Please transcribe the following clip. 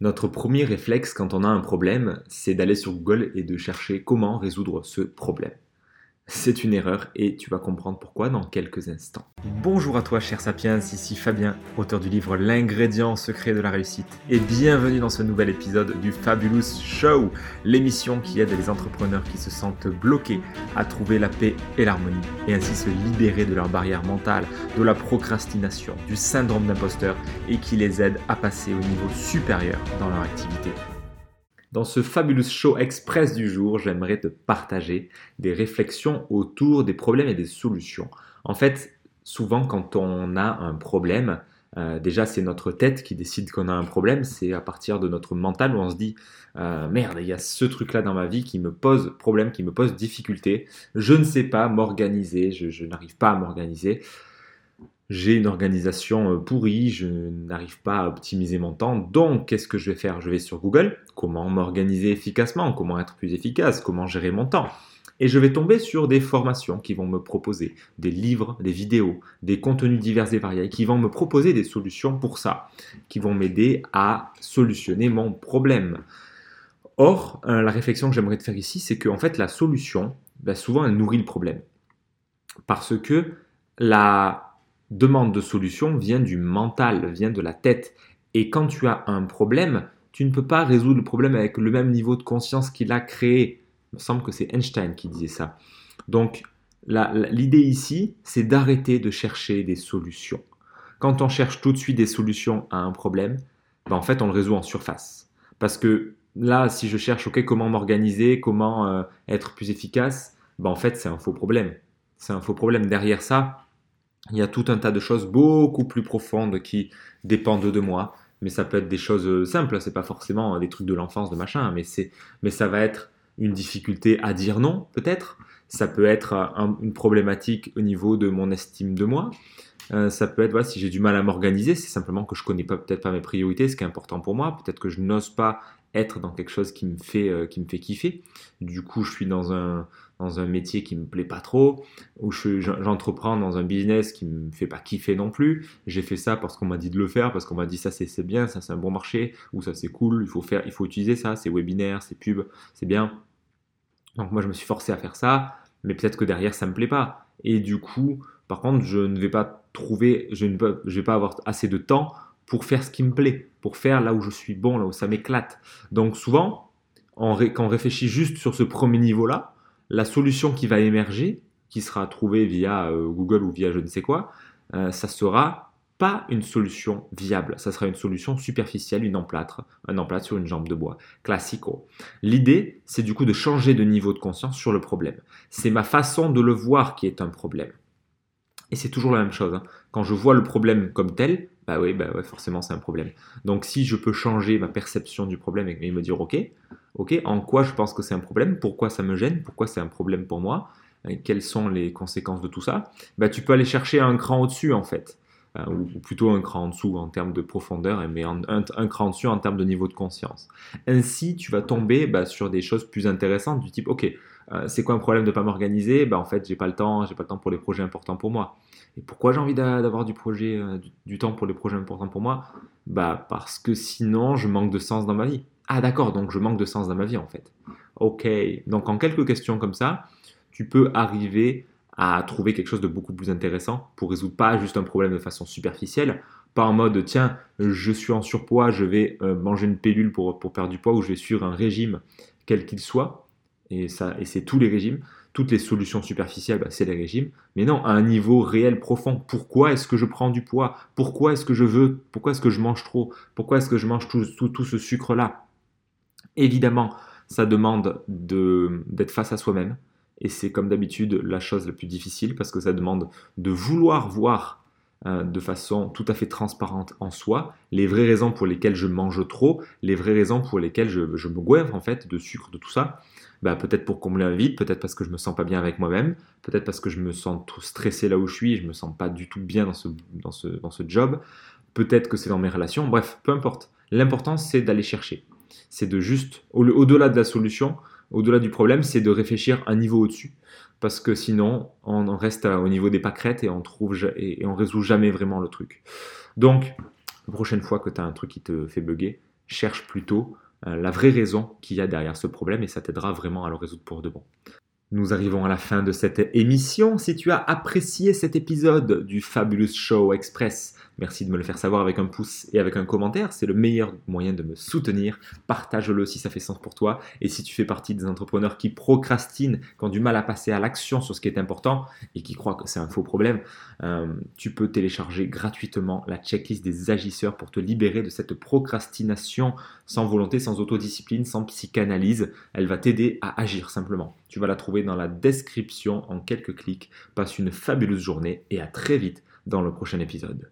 Notre premier réflexe quand on a un problème, c'est d'aller sur Google et de chercher comment résoudre ce problème. C'est une erreur et tu vas comprendre pourquoi dans quelques instants. Bonjour à toi cher Sapiens, ici Fabien, auteur du livre L'ingrédient secret de la réussite et bienvenue dans ce nouvel épisode du Fabulous Show, l'émission qui aide les entrepreneurs qui se sentent bloqués à trouver la paix et l'harmonie et ainsi se libérer de leurs barrières mentales, de la procrastination, du syndrome d'imposteur et qui les aide à passer au niveau supérieur dans leur activité. Dans ce fabuleux show express du jour, j'aimerais te partager des réflexions autour des problèmes et des solutions. En fait, souvent quand on a un problème, euh, déjà c'est notre tête qui décide qu'on a un problème, c'est à partir de notre mental où on se dit euh, merde, il y a ce truc-là dans ma vie qui me pose problème, qui me pose difficulté, je ne sais pas m'organiser, je n'arrive pas à m'organiser j'ai une organisation euh, pourrie, je n'arrive pas à optimiser mon temps, donc qu'est-ce que je vais faire? Je vais sur Google, comment m'organiser efficacement, comment être plus efficace, comment gérer mon temps? Et je vais tomber sur des formations qui vont me proposer des livres, des vidéos, des contenus divers et variés, qui vont me proposer des solutions pour ça, qui vont m'aider à solutionner mon problème. Or, euh, la réflexion que j'aimerais te faire ici, c'est qu'en fait, la solution, ben, souvent, elle nourrit le problème. Parce que la, demande de solution vient du mental, vient de la tête. Et quand tu as un problème, tu ne peux pas résoudre le problème avec le même niveau de conscience qu'il a créé. Il me semble que c'est Einstein qui disait ça. Donc, l'idée ici, c'est d'arrêter de chercher des solutions. Quand on cherche tout de suite des solutions à un problème, ben en fait, on le résout en surface. Parce que là, si je cherche, comment m'organiser, comment euh, être plus efficace, ben en fait, c'est un faux problème. C'est un faux problème. Derrière ça, il y a tout un tas de choses beaucoup plus profondes qui dépendent de moi. Mais ça peut être des choses euh, simples, c'est pas forcément des trucs de l'enfance, de machin, mais, c'est, mais ça va être une difficulté à dire non, peut-être. Ça peut être une problématique au niveau de mon estime de moi. Euh, ça peut être voilà, si j'ai du mal à m'organiser, c'est simplement que je connais pas peut-être pas mes priorités, ce qui est important pour moi. Peut-être que je n'ose pas être dans quelque chose qui me fait, euh, qui me fait kiffer. Du coup, je suis dans un, dans un métier qui me plaît pas trop, ou j'entreprends dans un business qui me fait pas kiffer non plus. J'ai fait ça parce qu'on m'a dit de le faire, parce qu'on m'a dit ça c'est bien, ça c'est un bon marché, ou ça c'est cool, il faut faire, il faut utiliser ça, c'est webinaire, c'est pub, c'est bien. Donc moi je me suis forcé à faire ça, mais peut-être que derrière ça me plaît pas. Et du coup, par contre, je ne vais pas trouver, je ne vais pas avoir assez de temps pour faire ce qui me plaît, pour faire là où je suis bon, là où ça m'éclate. Donc souvent, quand on réfléchit juste sur ce premier niveau-là, la solution qui va émerger, qui sera trouvée via euh, Google ou via je ne sais quoi, euh, ça sera pas une solution viable, ça sera une solution superficielle, une emplâtre, un emplâtre sur une jambe de bois, classico. L'idée, c'est du coup de changer de niveau de conscience sur le problème. C'est ma façon de le voir qui est un problème. Et c'est toujours la même chose. Hein. Quand je vois le problème comme tel, bah oui, bah forcément c'est un problème. Donc si je peux changer ma perception du problème et me dire ok, ok, en quoi je pense que c'est un problème, pourquoi ça me gêne, pourquoi c'est un problème pour moi, quelles sont les conséquences de tout ça, bah tu peux aller chercher un cran au-dessus en fait. Euh, ou, plutôt un cran en dessous en termes de profondeur, mais un, cran en dessus en termes de niveau de conscience. Ainsi, tu vas tomber bah, sur des choses plus intéressantes du type, ok, euh, c'est quoi un problème de ne pas m'organiser? Bah, En fait, j'ai pas le temps, j'ai pas le temps pour les projets importants pour moi. Et pourquoi j'ai envie d'avoir euh, du, temps pour les projets importants pour moi? Bah parce que sinon, je manque de sens dans ma vie. Ah d'accord, donc je manque de sens dans ma vie en fait. Ok, donc en quelques questions comme ça, tu peux arriver à trouver quelque chose de beaucoup plus intéressant pour résoudre pas juste un problème de façon superficielle, pas en mode tiens, je suis en surpoids, je vais euh, manger une pilule pour perdre du poids ou je vais suivre un régime quel qu'il soit, et, et c'est tous les régimes. Toutes les solutions superficielles, bah, c'est les régimes. Mais non, à un niveau réel, profond. Pourquoi est-ce que je prends du poids? Pourquoi est-ce que je veux Pourquoi est-ce que je mange trop? Pourquoi est-ce que je mange tout, tout, ce sucre-là? Évidemment, ça demande d'être face à soi-même. Et c'est comme d'habitude la chose la plus difficile parce que ça demande de vouloir voir euh, de façon tout à fait transparente en soi les vraies raisons pour lesquelles je mange trop, les vraies raisons pour lesquelles je, me goinfre en fait de sucre, de tout ça. Bah, peut-être pour combler un vide, peut-être parce que je me sens pas bien avec moi-même, peut-être parce que je me sens trop stressé là où je suis, je me sens pas du tout bien dans ce, dans ce, dans ce job, peut-être que c'est dans mes relations, bref, peu importe. L'important c'est d'aller chercher. C'est de juste, au-delà de la solution, au-delà du problème, c'est de réfléchir un niveau au-dessus. Parce que sinon, on reste au niveau des pâquerettes et on trouve et, on résout jamais vraiment le truc. Donc, la prochaine fois que tu as un truc qui te fait bugger, cherche plutôt euh, la vraie raison qu'il y a derrière ce problème et ça t'aidera vraiment à le résoudre pour de bon. Nous arrivons à la fin de cette émission. Si tu as apprécié cet épisode du Fabulous Show Express, merci de me le faire savoir avec un pouce et avec un commentaire. C'est le meilleur moyen de me soutenir. Partage-le si ça fait sens pour toi. Et si tu fais partie des entrepreneurs qui procrastinent, qui ont du mal à passer à l'action sur ce qui est important et qui croient que c'est un faux problème, euh, tu peux télécharger gratuitement la checklist des agisseurs pour te libérer de cette procrastination sans volonté, sans autodiscipline, sans psychanalyse. Elle va t'aider à agir simplement. Tu vas la trouver dans la description en quelques clics. Passe une fabuleuse journée et à très vite dans le prochain épisode.